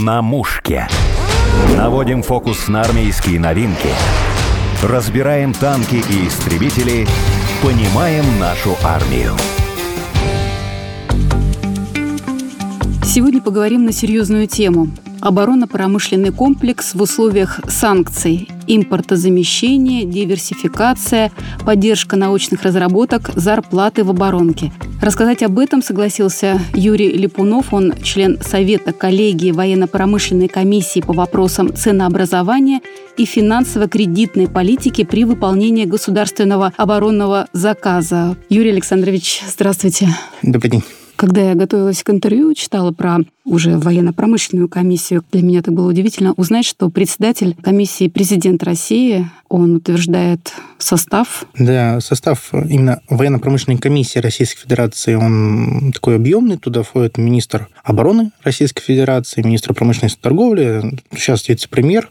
На мушке. Наводим фокус на армейские новинки. Разбираем танки и истребители. Понимаем нашу армию. Сегодня поговорим на серьезную тему. Оборонно-промышленный комплекс в условиях санкций, импортозамещение, диверсификация, поддержка научных разработок, зарплаты в оборонке. Рассказать об этом согласился Юрий Липунов, он член Совета коллегии военно-промышленной комиссии по вопросам ценообразования и финансово-кредитной политики при выполнении государственного оборонного заказа. Юрий Александрович, здравствуйте. Добрый день. Когда я готовилась к интервью, читала про уже военно-промышленную комиссию, для меня это было удивительно узнать, что председатель комиссии президент России, он утверждает состав. Да, состав именно военно-промышленной комиссии Российской Федерации, он такой объемный. Туда входит министр обороны Российской Федерации, министр промышленности и торговли, сейчас вице-премьер,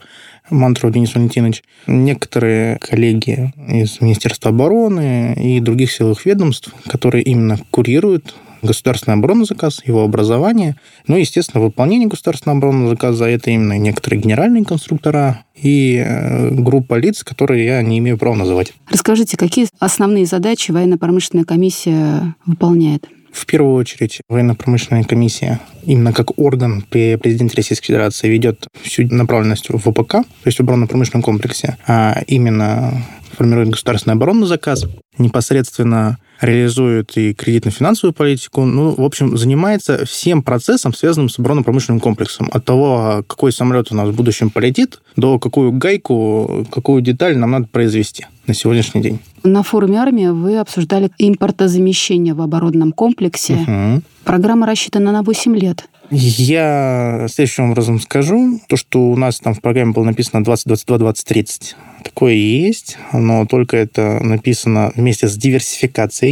Мантров Денис Валентинович, некоторые коллеги из Министерства обороны и других силовых ведомств, которые именно курируют государственный оборонный заказ, его образование, ну и, естественно, выполнение государственного оборонного заказа, это именно некоторые генеральные конструктора и э, группа лиц, которые я не имею права называть. Расскажите, какие основные задачи военно-промышленная комиссия выполняет? В первую очередь, военно-промышленная комиссия именно как орган при президенте Российской Федерации ведет всю направленность в ВПК, то есть в оборонно-промышленном комплексе, а именно формирует государственный оборонный заказ, непосредственно реализует и кредитно-финансовую политику, ну, в общем, занимается всем процессом, связанным с оборонно-промышленным комплексом. От того, какой самолет у нас в будущем полетит, до какую гайку, какую деталь нам надо произвести на сегодняшний день. На форуме армии вы обсуждали импортозамещение в оборонном комплексе. Угу. Программа рассчитана на 8 лет. Я следующим образом скажу. То, что у нас там в программе было написано 2022-2030, такое есть, но только это написано вместе с диверсификацией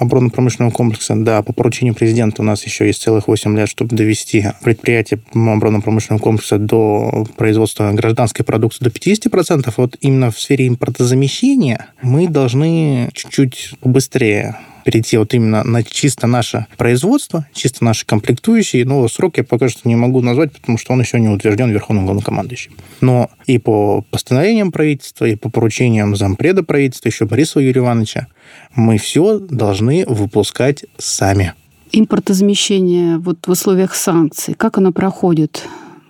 оборонно-промышленного комплекса. Да, по поручению президента у нас еще есть целых 8 лет, чтобы довести предприятие оборонно-промышленного комплекса до производства гражданской продукции до 50%. Вот именно в сфере импортозамещения мы должны чуть-чуть быстрее перейти вот именно на чисто наше производство, чисто наши комплектующие, но срок я пока что не могу назвать, потому что он еще не утвержден Верховным главнокомандующим. Но и по постановлениям правительства, и по поручениям зампреда правительства, еще Бориса Юрия Ивановича, мы все должны выпускать сами. Импортозамещение вот в условиях санкций, как оно проходит?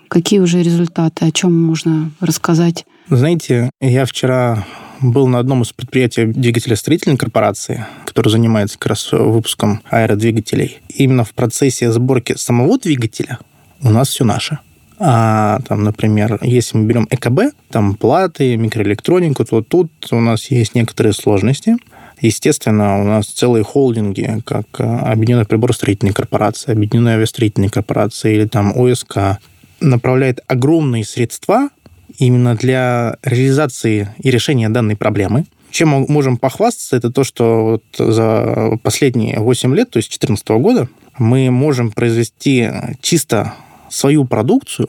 Какие уже результаты? О чем можно рассказать? Знаете, я вчера был на одном из предприятий двигателестроительной корпорации, который занимается как раз выпуском аэродвигателей. Именно в процессе сборки самого двигателя у нас все наше. А там, например, если мы берем ЭКБ, там платы, микроэлектронику, то тут у нас есть некоторые сложности. Естественно, у нас целые холдинги, как Объединенная приборостроительная корпорация, Объединенная авиастроительная корпорация или там ОСК, направляет огромные средства именно для реализации и решения данной проблемы. Чем мы можем похвастаться, это то, что вот за последние 8 лет, то есть 2014 года, мы можем произвести чисто свою продукцию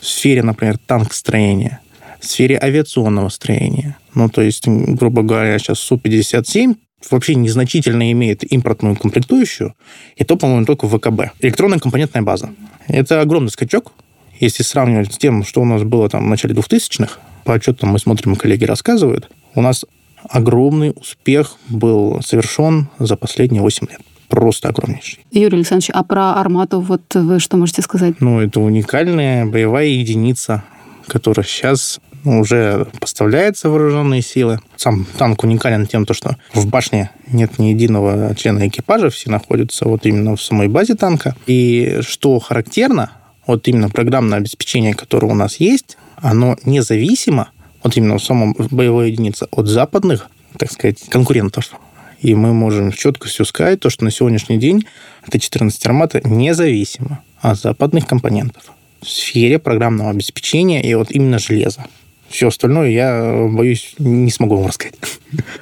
в сфере, например, танкостроения, в сфере авиационного строения. Ну, то есть, грубо говоря, сейчас Су-57 вообще незначительно имеет импортную комплектующую, и то, по-моему, только в ВКБ. Электронная компонентная база. Это огромный скачок, если сравнивать с тем, что у нас было там в начале 2000-х, по отчетам мы смотрим, коллеги рассказывают, у нас огромный успех был совершен за последние 8 лет просто огромнейший. Юрий Александрович, а про «Армату» вот вы что можете сказать? Ну, это уникальная боевая единица, которая сейчас уже поставляется в вооруженные силы. Сам танк уникален тем, что в башне нет ни единого члена экипажа, все находятся вот именно в самой базе танка. И что характерно, вот именно программное обеспечение, которое у нас есть, оно независимо, вот именно в самом боевой единице, от западных, так сказать, конкурентов. И мы можем четко все сказать, то, что на сегодняшний день Т-14 «Армата» независимо от западных компонентов в сфере программного обеспечения и вот именно железа. Все остальное я, боюсь, не смогу вам рассказать.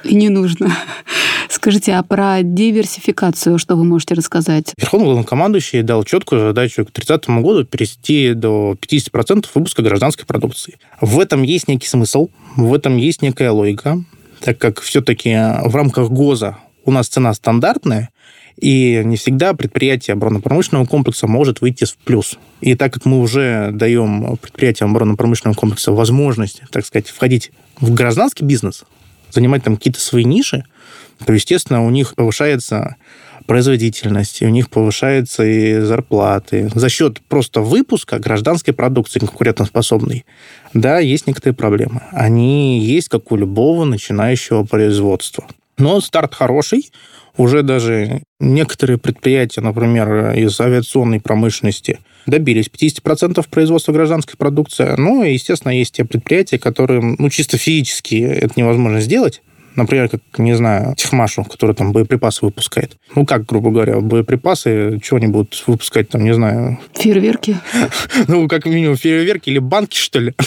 И не нужно. Скажите, а про диверсификацию что вы можете рассказать? Верховный главнокомандующий дал четкую задачу к 30 году перейти до 50% выпуска гражданской продукции. В этом есть некий смысл, в этом есть некая логика, так как все-таки в рамках ГОЗа у нас цена стандартная, И не всегда предприятие оборонно-промышленного комплекса может выйти в плюс. И так как мы уже даем предприятиям оборонно-промышленного комплекса возможность, так сказать, входить в гражданский бизнес, занимать там какие-то свои ниши, то, естественно, у них повышается производительность, и у них повышаются и зарплаты. За счет просто выпуска гражданской продукции конкурентоспособной, да, есть некоторые проблемы. Они есть, как у любого начинающего производства. Но старт хороший, уже даже некоторые предприятия, например, из авиационной промышленности, добились 50% производства гражданской продукции. Ну, и, естественно, есть те предприятия, которым ну, чисто физически это невозможно сделать. Например, как, не знаю, Тифмашу, который там боеприпасы выпускает. Ну, как, грубо говоря, боеприпасы, что они будут выпускать там, не знаю... Фейерверки. Ну, как минимум фейерверки или банки, что ли.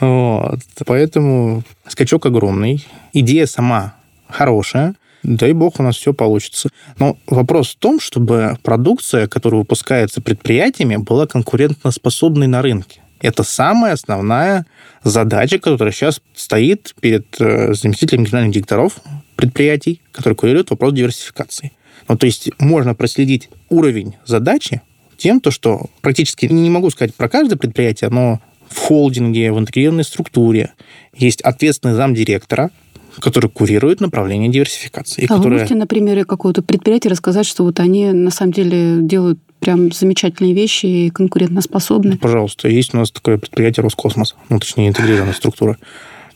Вот. Поэтому скачок огромный. Идея сама хорошая. Дай бог, у нас все получится. Но вопрос в том, чтобы продукция, которая выпускается предприятиями, была конкурентоспособной на рынке. Это самая основная задача, которая сейчас стоит перед э, заместителем генеральных директоров предприятий, который курирует вопрос диверсификации. Ну, то есть можно проследить уровень задачи тем, то, что практически, не могу сказать про каждое предприятие, но в холдинге, в интегрированной структуре есть ответственный замдиректора, который курирует направление диверсификации. А которое... вы можете на примере какого-то предприятия рассказать, что вот они на самом деле делают прям замечательные вещи и конкурентоспособны? Пожалуйста, есть у нас такое предприятие Роскосмос, ну, точнее, интегрированная структура.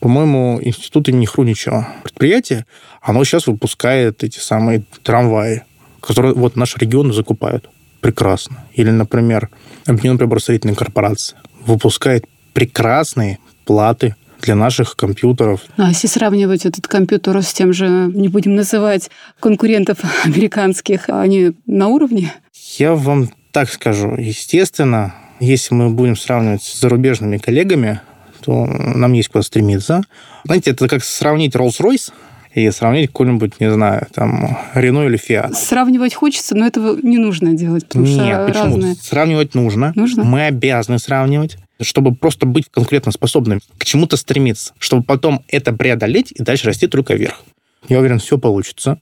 По-моему, институт имени Хруничева предприятие, оно сейчас выпускает эти самые трамваи, которые вот наш регион закупают. Прекрасно. Или, например, Объединенная приборостроительная корпорация выпускает прекрасные платы для наших компьютеров. А если сравнивать этот компьютер с тем же, не будем называть конкурентов американских, они на уровне? Я вам так скажу. Естественно, если мы будем сравнивать с зарубежными коллегами, то нам есть куда стремиться. Знаете, это как сравнить Rolls-Royce и сравнить какой-нибудь, не знаю, там, Рено или Фиат. Сравнивать хочется, но этого не нужно делать, потому Нет, что почему? разные. Сравнивать нужно. Нужно? Мы обязаны сравнивать, чтобы просто быть конкретно способным к чему-то стремиться, чтобы потом это преодолеть и дальше расти только вверх. Я уверен, все получится.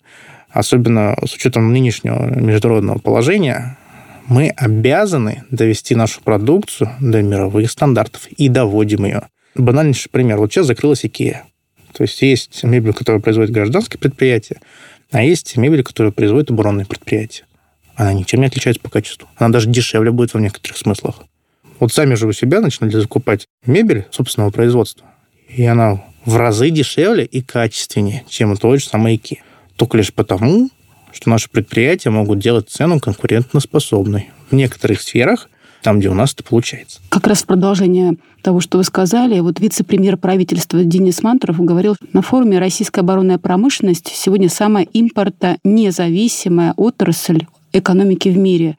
Особенно с учетом нынешнего международного положения, мы обязаны довести нашу продукцию до мировых стандартов и доводим ее. Банальнейший пример. Вот сейчас закрылась Икея. То есть есть мебель, которую производит гражданское предприятие, а есть мебель, которую производит оборонное предприятие. Она ничем не отличается по качеству. Она даже дешевле будет в некоторых смыслах. Вот сами же у себя начинали закупать мебель собственного производства. И она в разы дешевле и качественнее, чем той же самой IKEA. Только лишь потому, что наши предприятия могут делать цену конкурентоспособной в некоторых сферах, там, где у нас это получается. Как раз в продолжение того, что вы сказали, вот вице-премьер правительства Денис Мантуров говорил на форуме «Российская оборонная промышленность сегодня самая импортонезависимая отрасль экономики в мире».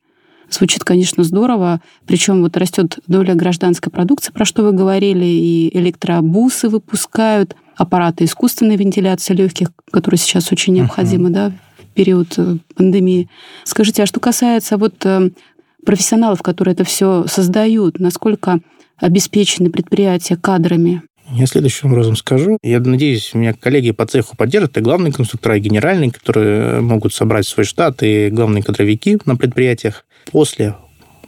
Звучит, конечно, здорово. Причем вот растет доля гражданской продукции, про что вы говорили, и электробусы выпускают, аппараты искусственной вентиляции легких, которые сейчас очень необходимы, uh-huh. да, в период э, пандемии. Скажите, а что касается вот э, профессионалов, которые это все создают, насколько обеспечены предприятия кадрами? Я следующим образом скажу. Я надеюсь, меня коллеги по цеху поддержат, и главные конструктора, и генеральные, которые могут собрать свой штат, и главные кадровики на предприятиях. После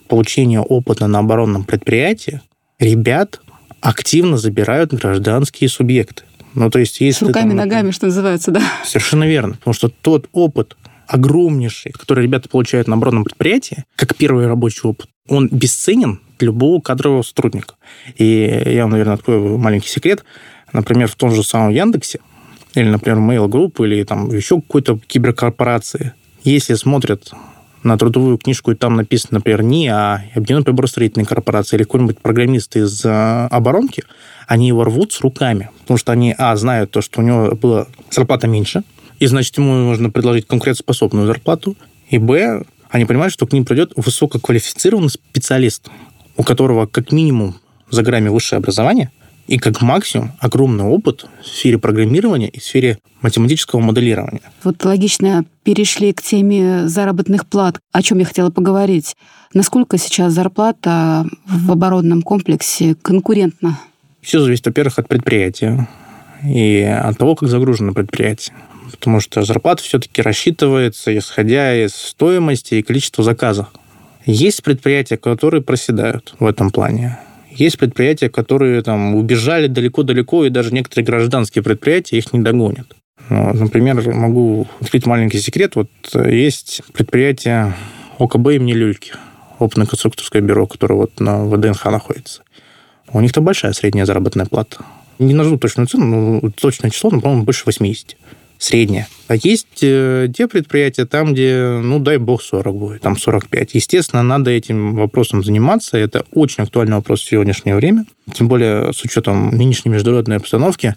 получения опыта на оборонном предприятии ребят активно забирают гражданские субъекты. Ну, то есть, если С руками, там, ногами, что называется, да? Совершенно верно. Потому что тот опыт огромнейший, который ребята получают на оборонном предприятии, как первый рабочий опыт, он бесценен для любого кадрового сотрудника. И я вам, наверное, открою маленький секрет. Например, в том же самом Яндексе, или, например, Mail Group, или там еще какой-то киберкорпорации, если смотрят на трудовую книжку, и там написано, например, не а Объединенная приборостроительная корпорация или какой-нибудь программист из э, оборонки, они его рвут с руками, потому что они, а, знают то, что у него была зарплата меньше, и, значит, ему нужно предложить конкурентоспособную зарплату, и, б, они понимают, что к ним придет высококвалифицированный специалист, у которого как минимум за грамме высшее образование, и как максимум огромный опыт в сфере программирования и в сфере математического моделирования. Вот логично перешли к теме заработных плат. О чем я хотела поговорить. Насколько сейчас зарплата в оборонном комплексе конкурентна? Все зависит, во-первых, от предприятия и от того, как загружено предприятие. потому что зарплата все-таки рассчитывается, исходя из стоимости и количества заказов. Есть предприятия, которые проседают в этом плане. Есть предприятия, которые там убежали далеко-далеко, и даже некоторые гражданские предприятия их не догонят. Например, могу открыть маленький секрет. Вот есть предприятие ОКБ имени Люльки, опытно-конструкторское бюро, которое вот на ВДНХ находится. У них-то большая средняя заработная плата. Не назову точную цену, но точное число, но, по-моему, больше 80 средняя. А есть э, те предприятия там, где, ну, дай бог, 40 будет, там 45. Естественно, надо этим вопросом заниматься. Это очень актуальный вопрос в сегодняшнее время. Тем более, с учетом нынешней международной обстановки,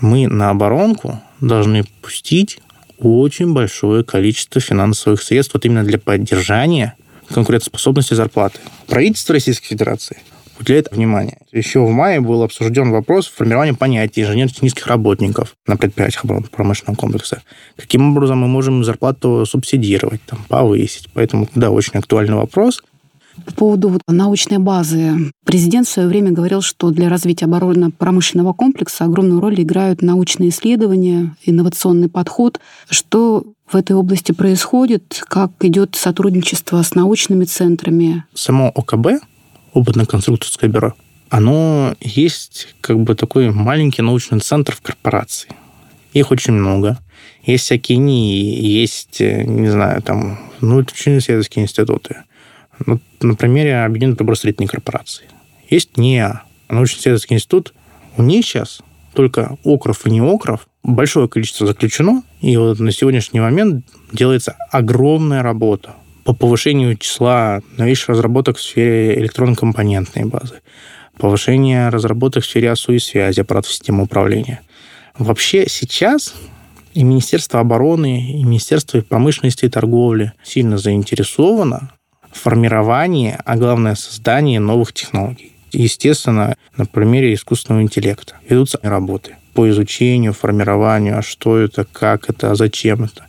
мы на оборонку должны пустить очень большое количество финансовых средств вот именно для поддержания конкурентоспособности зарплаты. Правительство Российской Федерации уделяет внимание. Еще в мае был обсужден вопрос формирования понятия инженерных низких работников на предприятиях промышленного комплекса. Каким образом мы можем зарплату субсидировать, там, повысить. Поэтому, да, очень актуальный вопрос. По поводу вот научной базы. Президент в свое время говорил, что для развития оборонно-промышленного комплекса огромную роль играют научные исследования, инновационный подход. Что в этой области происходит? Как идет сотрудничество с научными центрами? Само ОКБ опытно-конструкторское бюро, оно есть как бы такой маленький научный центр в корпорации. Их очень много. Есть всякие НИИ, есть, э, не знаю, там, ну, это учебно-исследовательские институты. Ну, на примере Объединенной приборостроительной корпорации. Есть НИА, научно-исследовательский институт. У них сейчас только окров и не окров большое количество заключено, и вот на сегодняшний момент делается огромная работа по повышению числа новейших разработок в сфере электронно-компонентной базы, повышение разработок в сфере ОСУ и связи аппаратов системы управления. Вообще сейчас и Министерство обороны, и Министерство промышленности и торговли сильно заинтересовано в формировании, а главное, создании новых технологий. Естественно, на примере искусственного интеллекта ведутся работы по изучению, формированию, а что это, как это, а зачем это.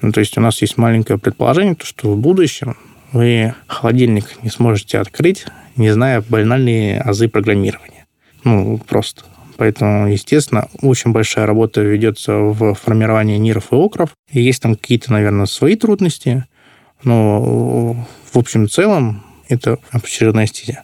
Ну, то есть у нас есть маленькое предположение, то, что в будущем вы холодильник не сможете открыть, не зная банальные азы программирования. Ну, просто. Поэтому, естественно, очень большая работа ведется в формировании ниров и окров. И есть там какие-то, наверное, свои трудности, но в общем целом это очередная стезя.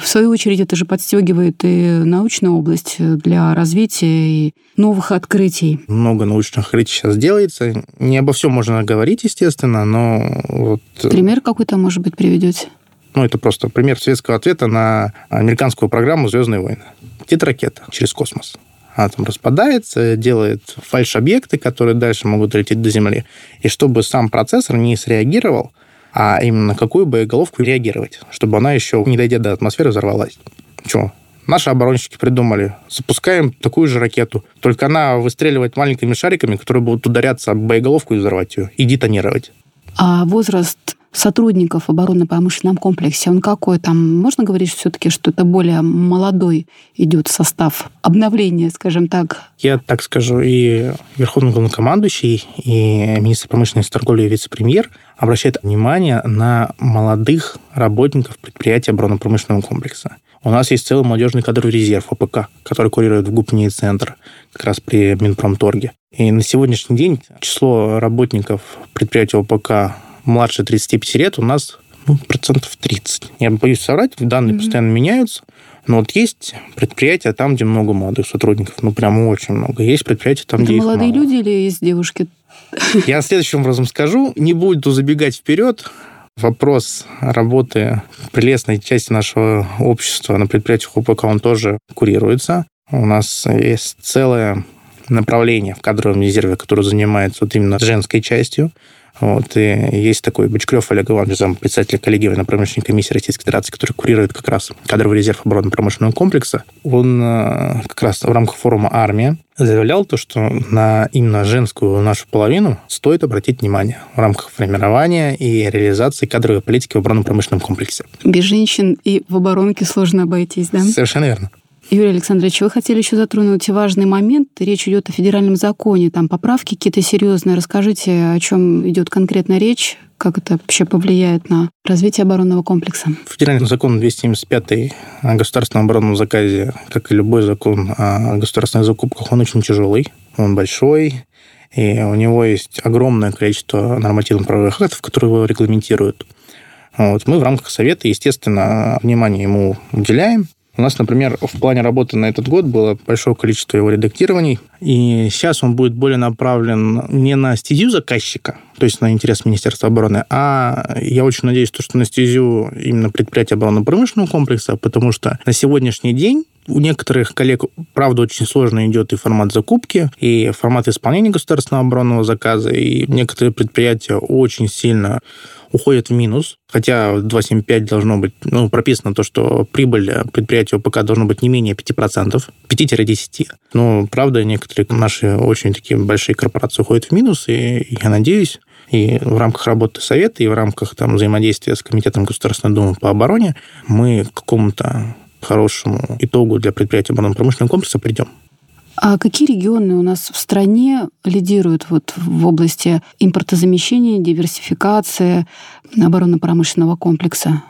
В свою очередь, это же подстегивает и научную область для развития и новых открытий. Много научных открытий сейчас делается. Не обо всем можно говорить, естественно, но вот... Э, пример какой-то, может быть, приведете? Ну, это просто пример советского ответа на американскую программу «Звездные войны». Летит ракета через космос. Она там распадается, делает фальш-объекты, которые дальше могут лететь до Земли. И чтобы сам процессор не среагировал, а именно на какую боеголовку реагировать, чтобы она еще, не дойдя до атмосферы, взорвалась. Чего? Наши оборонщики придумали, запускаем такую же ракету, только она выстреливает маленькими шариками, которые будут ударяться об боеголовку и взорвать ее, и детонировать. А возраст сотрудников оборонно-промышленном комплексе, он какой там? Можно говорить все-таки, что это более молодой идет состав обновления, скажем так? Я так скажу, и Верховный главнокомандующий, и министр промышленности, торговли и вице-премьер обращают внимание на молодых работников предприятия оборонно-промышленного комплекса. У нас есть целый молодежный кадровый резерв ОПК, который курирует в ГУПНИ центр как раз при Минпромторге. И на сегодняшний день число работников предприятия ОПК младше 35 лет у нас ну, процентов 30. Я боюсь соврать, данные mm-hmm. постоянно меняются. Но вот есть предприятия там, где много молодых сотрудников, ну, прям очень много. Есть предприятия там, Это где молодые люди или есть девушки? Я следующим образом скажу, не буду забегать вперед. Вопрос работы прелестной части нашего общества на предприятиях УПК, он тоже курируется. У нас есть целое направление в кадровом резерве, которое занимается вот именно женской частью. Вот, и есть такой Бочкарев Олег Иванович, зам председателя коллегии военно-промышленной комиссии Российской Федерации, который курирует как раз кадровый резерв оборонно-промышленного комплекса. Он э, как раз в рамках форума «Армия» заявлял то, что на именно женскую нашу половину стоит обратить внимание в рамках формирования и реализации кадровой политики в оборонно-промышленном комплексе. Без женщин и в оборонке сложно обойтись, да? Совершенно верно. Юрий Александрович, вы хотели еще затронуть важный момент. Речь идет о федеральном законе. Там поправки какие-то серьезные. Расскажите, о чем идет конкретно речь, как это вообще повлияет на развитие оборонного комплекса? Федеральный закон 275 о государственном оборонном заказе, как и любой закон о государственных закупках, он очень тяжелый, он большой, и у него есть огромное количество нормативно-правовых актов, которые его регламентируют. Вот. Мы в рамках совета, естественно, внимание ему уделяем. У нас, например, в плане работы на этот год было большое количество его редактирований, и сейчас он будет более направлен не на стезю заказчика, то есть на интерес Министерства обороны, а я очень надеюсь, что на стезю именно предприятия оборонно-промышленного комплекса, потому что на сегодняшний день у некоторых коллег, правда, очень сложно идет и формат закупки, и формат исполнения государственного оборонного заказа, и некоторые предприятия очень сильно уходят в минус, хотя 2,75 должно быть, ну, прописано то, что прибыль предприятия ОПК должно быть не менее 5%, 5-10%. Но, правда, некоторые наши очень такие большие корпорации уходят в минус, и я надеюсь, и в рамках работы Совета, и в рамках там, взаимодействия с Комитетом Государственной Думы по обороне мы к какому-то хорошему итогу для предприятия оборонно-промышленного комплекса придем. А какие регионы у нас в стране лидируют вот в области импортозамещения, диверсификации оборонно-промышленного комплекса?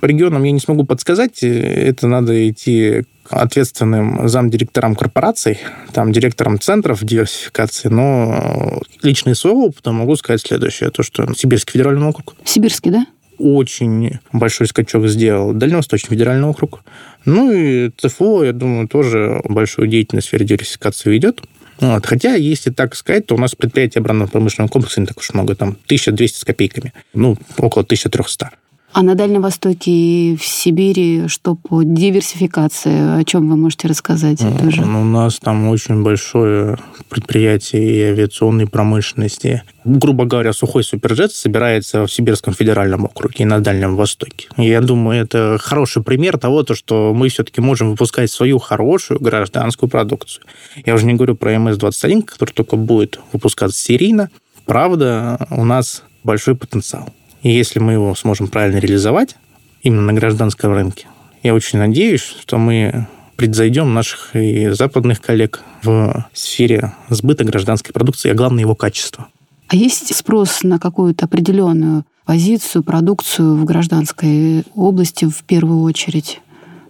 По регионам я не смогу подсказать. Это надо идти к ответственным замдиректорам корпораций, там, директорам центров диверсификации, но лично из своего опыта могу сказать следующее, то, что Сибирский федеральный округ. Сибирский, да? Очень большой скачок сделал. Дальневосточный федеральный округ. Ну и ЦФО, я думаю, тоже большую деятельность в сфере диверсификации ведет. Вот. Хотя, если так сказать, то у нас предприятия оборонно-промышленного комплекса не так уж много, там 1200 с копейками, ну, около 1300. А на Дальнем Востоке и в Сибири что по диверсификации? О чем вы можете рассказать ну, тоже? У нас там очень большое предприятие и авиационной промышленности. Грубо говоря, сухой суперджет собирается в Сибирском федеральном округе и на Дальнем Востоке. Я думаю, это хороший пример того, то, что мы все-таки можем выпускать свою хорошую гражданскую продукцию. Я уже не говорю про МС-21, который только будет выпускаться серийно. Правда, у нас большой потенциал. И если мы его сможем правильно реализовать именно на гражданском рынке, я очень надеюсь, что мы предзайдем наших и западных коллег в сфере сбыта гражданской продукции, а главное его качество. А есть спрос на какую-то определенную позицию, продукцию в гражданской области в первую очредь?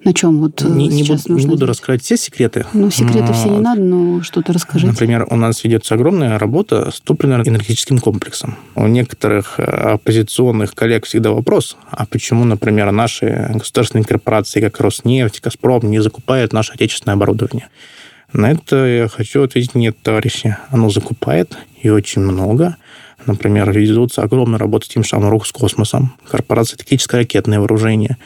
На чем вот э, не, не, буду, не буду раскрывать все секреты. Ну, секреты но... все не надо, но что-то расскажите. Например, у нас ведется огромная работа с топливно-энергетическим комплексом. У некоторых э, оппозиционных коллег всегда вопрос, а почему, например, наши государственные корпорации, как Роснефть, Газпром, не закупают наше отечественное оборудование? На это я хочу ответить, нет, товарищи, оно закупает, и очень много. Например, ведутся огромная работа с тем же самым космосом, корпорация «Тактическое ракетное вооружение»,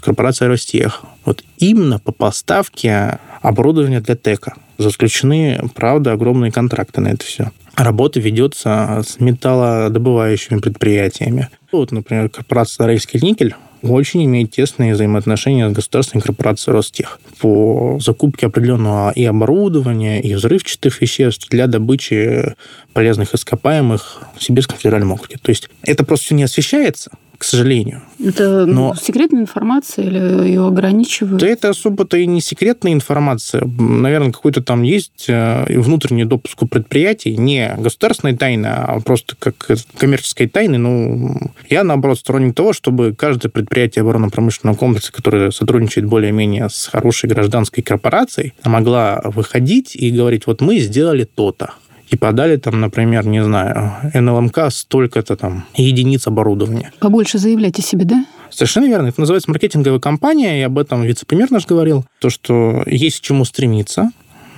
корпорация «Ростех». Вот именно по поставке оборудования для ТЭКа заключены, правда, огромные контракты на это все. Работа ведется с металлодобывающими предприятиями. Вот, например, корпорация «Рейский никель» очень имеет тесные взаимоотношения с государственной корпорацией Ростех по закупке определенного и оборудования, и взрывчатых веществ для добычи полезных ископаемых в Сибирском федеральном округе. То есть это просто все не освещается, к сожалению. Это Но... секретная информация или ее ограничивают? Да это особо-то и не секретная информация. Наверное, какой-то там есть э, внутренний допуск у предприятий, не государственной тайны, а просто как коммерческой тайны. Ну, я, наоборот, сторонник того, чтобы каждое предприятие оборонно-промышленного комплекса, которое сотрудничает более-менее с хорошей гражданской корпорацией, могла выходить и говорить, вот мы сделали то-то и подали там, например, не знаю, НЛМК столько-то там единиц оборудования. Побольше заявлять о себе, да? Совершенно верно. Это называется маркетинговая компания, и об этом вице-премьер наш говорил. То, что есть к чему стремиться.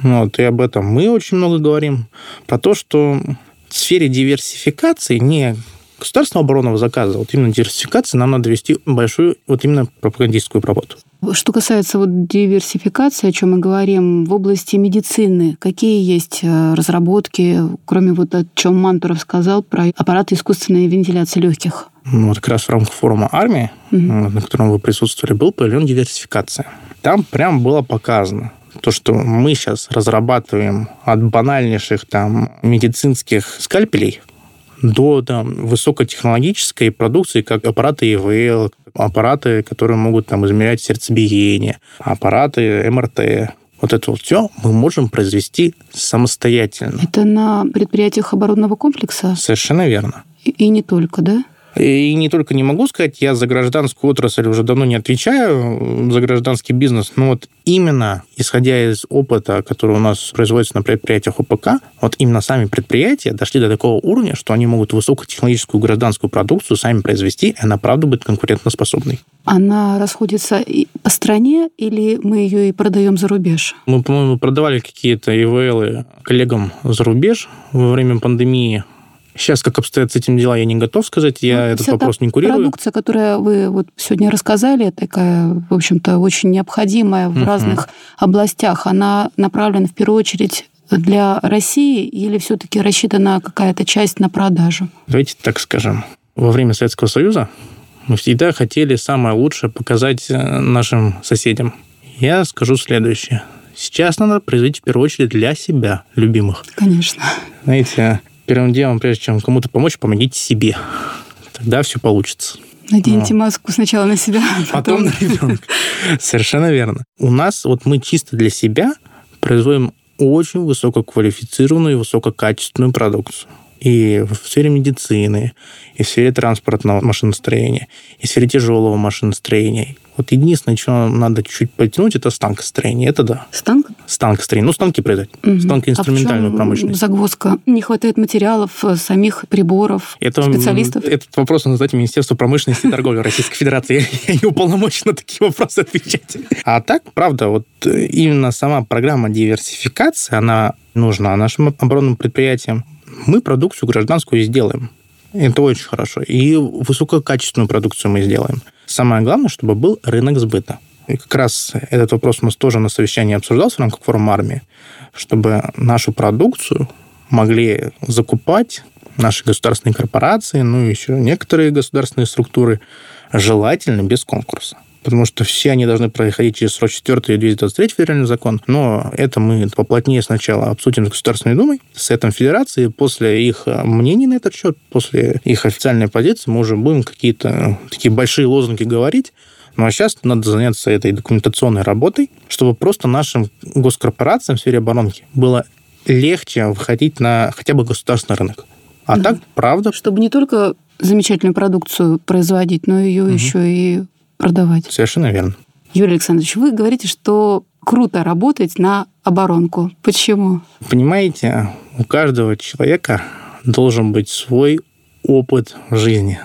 Вот, и об этом мы очень много говорим. Про то, что в сфере диверсификации не государственного оборонного заказа, вот именно диверсификации нам надо вести большую вот именно пропагандистскую работу. Что касается вот диверсификации, о чем мы говорим, в области медицины, какие есть э, разработки, кроме вот о чем Мантуров сказал про аппараты искусственной вентиляции легких? Ну, вот как раз в рамках форума армии, угу. на котором вы присутствовали, был проведен диверсификация. Там прям было показано, то, что мы сейчас разрабатываем от банальнейших там медицинских скальпелей до там, высокотехнологической продукции, как аппараты ИВЛ, аппараты, которые могут там, измерять сердцебиение, аппараты МРТ. Вот это вот все мы можем произвести самостоятельно. Это на предприятиях оборонного комплекса? Совершенно верно. И, и не только, да? И не только не могу сказать, я за гражданскую отрасль уже давно не отвечаю, за гражданский бизнес, но вот именно исходя из опыта, который у нас производится на предприятиях ОПК, вот именно сами предприятия дошли до такого уровня, что они могут высокотехнологическую гражданскую продукцию сами произвести, и она правда будет конкурентоспособной. Она расходится по стране или мы ее и продаем за рубеж? Мы, по-моему, продавали какие-то ИВЛ коллегам за рубеж во время пандемии. Сейчас, как обстоят с этим дела, я не готов сказать, я ну, этот вопрос не курирую. Продукция, которую вы вот сегодня рассказали, такая, в общем-то, очень необходимая в uh-huh. разных областях, она направлена в первую очередь для России или все-таки рассчитана какая-то часть на продажу? Давайте так скажем. Во время Советского Союза мы всегда хотели самое лучшее показать э, нашим соседям. Я скажу следующее. Сейчас надо производить в первую очередь для себя, любимых. Конечно. Знаете, первым делом, прежде чем кому-то помочь, помогите себе. Тогда все получится. Наденьте Но. маску сначала на себя, а потом... потом на ребенка. Совершенно верно. У нас вот мы чисто для себя производим очень высококвалифицированную и высококачественную продукцию и в сфере медицины, и в сфере транспортного машиностроения, и в сфере тяжелого машиностроения. Вот единственное, что надо чуть-чуть потянуть, это станкостроение. Это да. Станк? Станкостроение. Ну, станки производить. Угу. Станкоинструментальную а промышленность. загвоздка? Не хватает материалов, э, самих приборов, это, специалистов? Этот вопрос надо задать Министерству промышленности и торговли Российской Федерации. Я не уполномочен на такие вопросы отвечать. А так, правда, вот э, именно сама программа диверсификации, она нужна нашим оборонным предприятиям мы продукцию гражданскую сделаем. Это очень хорошо. И высококачественную продукцию мы сделаем. Самое главное, чтобы был рынок сбыта. И как раз этот вопрос у нас тоже на совещании обсуждался в рамках форума армии, чтобы нашу продукцию могли закупать наши государственные корпорации, ну и еще некоторые государственные структуры, желательно без конкурса потому что все они должны проходить через срок 4 и 223 федеральный закон, но это мы поплотнее сначала обсудим с Государственной Думой, с этой федерацией, после их э, мнений на этот счет, после их официальной позиции мы уже будем какие-то такие большие лозунги говорить, ну а сейчас надо заняться этой документационной работой, чтобы просто нашим госкорпорациям в сфере оборонки было легче выходить на хотя бы государственный рынок. А да. так, правда. Чтобы не только замечательную продукцию производить, но ее угу. еще и продавать. Совершенно верно. Юрий Александрович, вы говорите, что круто работать на оборонку. Почему? Понимаете, у каждого человека должен быть свой опыт жизни.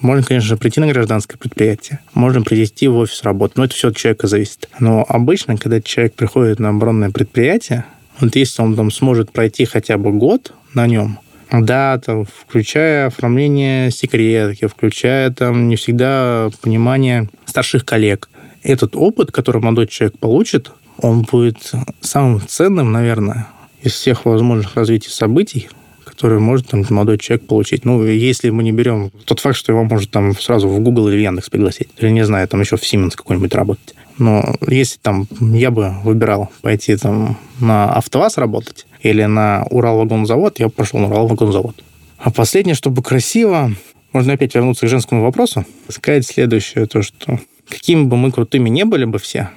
Можно, конечно, прийти на гражданское предприятие, можно привести в офис работы, но это все от человека зависит. Но обычно, когда человек приходит на оборонное предприятие, вот если он там сможет пройти хотя бы год на нем, да, там, включая оформление секретки, включая там не всегда понимание старших коллег. Этот опыт, который молодой человек получит, он будет самым ценным, наверное, из всех возможных развитий событий, которые может там молодой человек получить. Ну, если мы не берем тот факт, что его может там сразу в Google или в Яндекс пригласить, или, не знаю, там еще в Siemens какой-нибудь работать. Но если там я бы выбирал пойти там на АвтоВАЗ работать или на Уралвагонзавод, я пошел на Уралвагонзавод. А последнее, чтобы красиво, можно опять вернуться к женскому вопросу, сказать следующее, то, что какими бы мы крутыми не были бы все,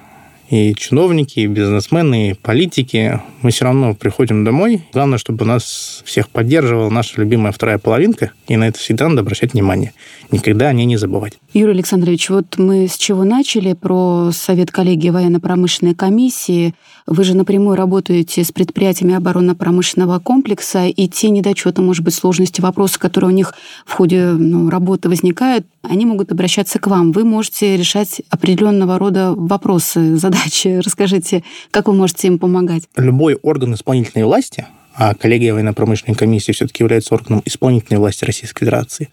и чиновники, и бизнесмены, и политики, мы все равно приходим домой. Главное, чтобы нас всех поддерживала наша любимая вторая половинка, и на это всегда надо обращать внимание. Никогда о ней не забывать. Юрий Александрович, вот мы с чего начали, про Совет коллегии военно-промышленной комиссии. Вы же напрямую работаете с предприятиями оборонно-промышленного комплекса, и те недочеты, может быть, сложности, вопросы, которые у них в ходе ну, работы возникают, они могут обращаться к вам. Вы можете решать определенного рода вопросы, задачи. Расскажите, как вы можете им помогать? Любой орган исполнительной власти, а коллегия военно-промышленной комиссии все-таки является органом исполнительной власти Российской Федерации,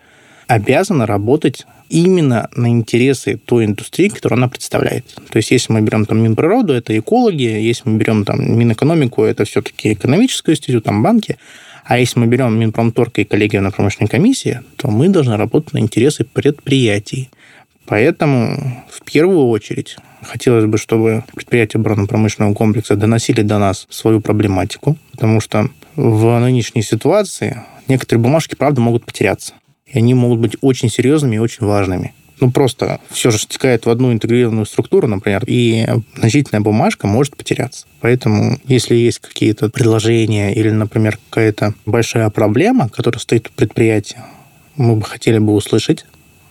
обязана работать именно на интересы той индустрии, которую она представляет. То есть, если мы берем там Минприроду, это экологи, если мы берем там Минэкономику, это все-таки экономический институт, там банки, а если мы берем Минпромторг и коллегию на промышленной комиссии, то мы должны работать на интересы предприятий. Поэтому в первую очередь хотелось бы, чтобы предприятия оборонно-промышленного комплекса доносили до нас свою проблематику, потому что в нынешней ситуации некоторые бумажки, правда, могут потеряться. И они могут быть очень серьезными и очень важными ну, просто все же стекает в одну интегрированную структуру, например, и значительная бумажка может потеряться. Поэтому, если есть какие-то предложения или, например, какая-то большая проблема, которая стоит у предприятия, мы бы хотели бы услышать.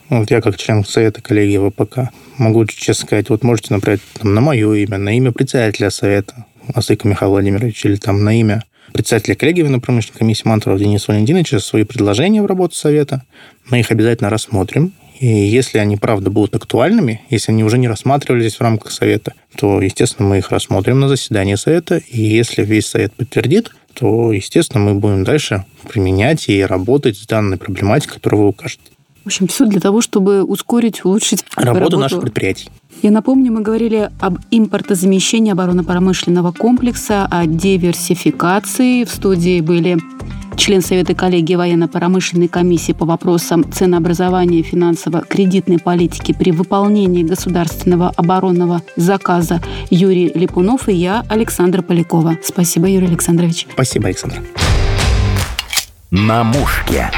Вот я как член Совета коллегии ВПК могу честно сказать, вот можете направить там, на мое имя, на имя председателя Совета Асыка Михаила Владимировича или там на имя председателя коллегии военно-промышленной комиссии Мантурова Дениса Валентиновича свои предложения в работу Совета. Мы их обязательно рассмотрим. И если они, правда, будут актуальными, если они уже не рассматривались в рамках Совета, то, естественно, мы их рассмотрим на заседании Совета. И если весь Совет подтвердит, то, естественно, мы будем дальше применять и работать с данной проблематикой, которую вы укажете. В общем, все для того, чтобы ускорить, улучшить работу, работу наших предприятий. Я напомню, мы говорили об импортозамещении оборонно-промышленного комплекса, о диверсификации. В студии были член Совета коллегии военно-промышленной комиссии по вопросам ценообразования и финансово-кредитной политики при выполнении государственного оборонного заказа Юрий Липунов и я, Александра Полякова. Спасибо, Юрий Александрович. Спасибо, Александр. На мушке.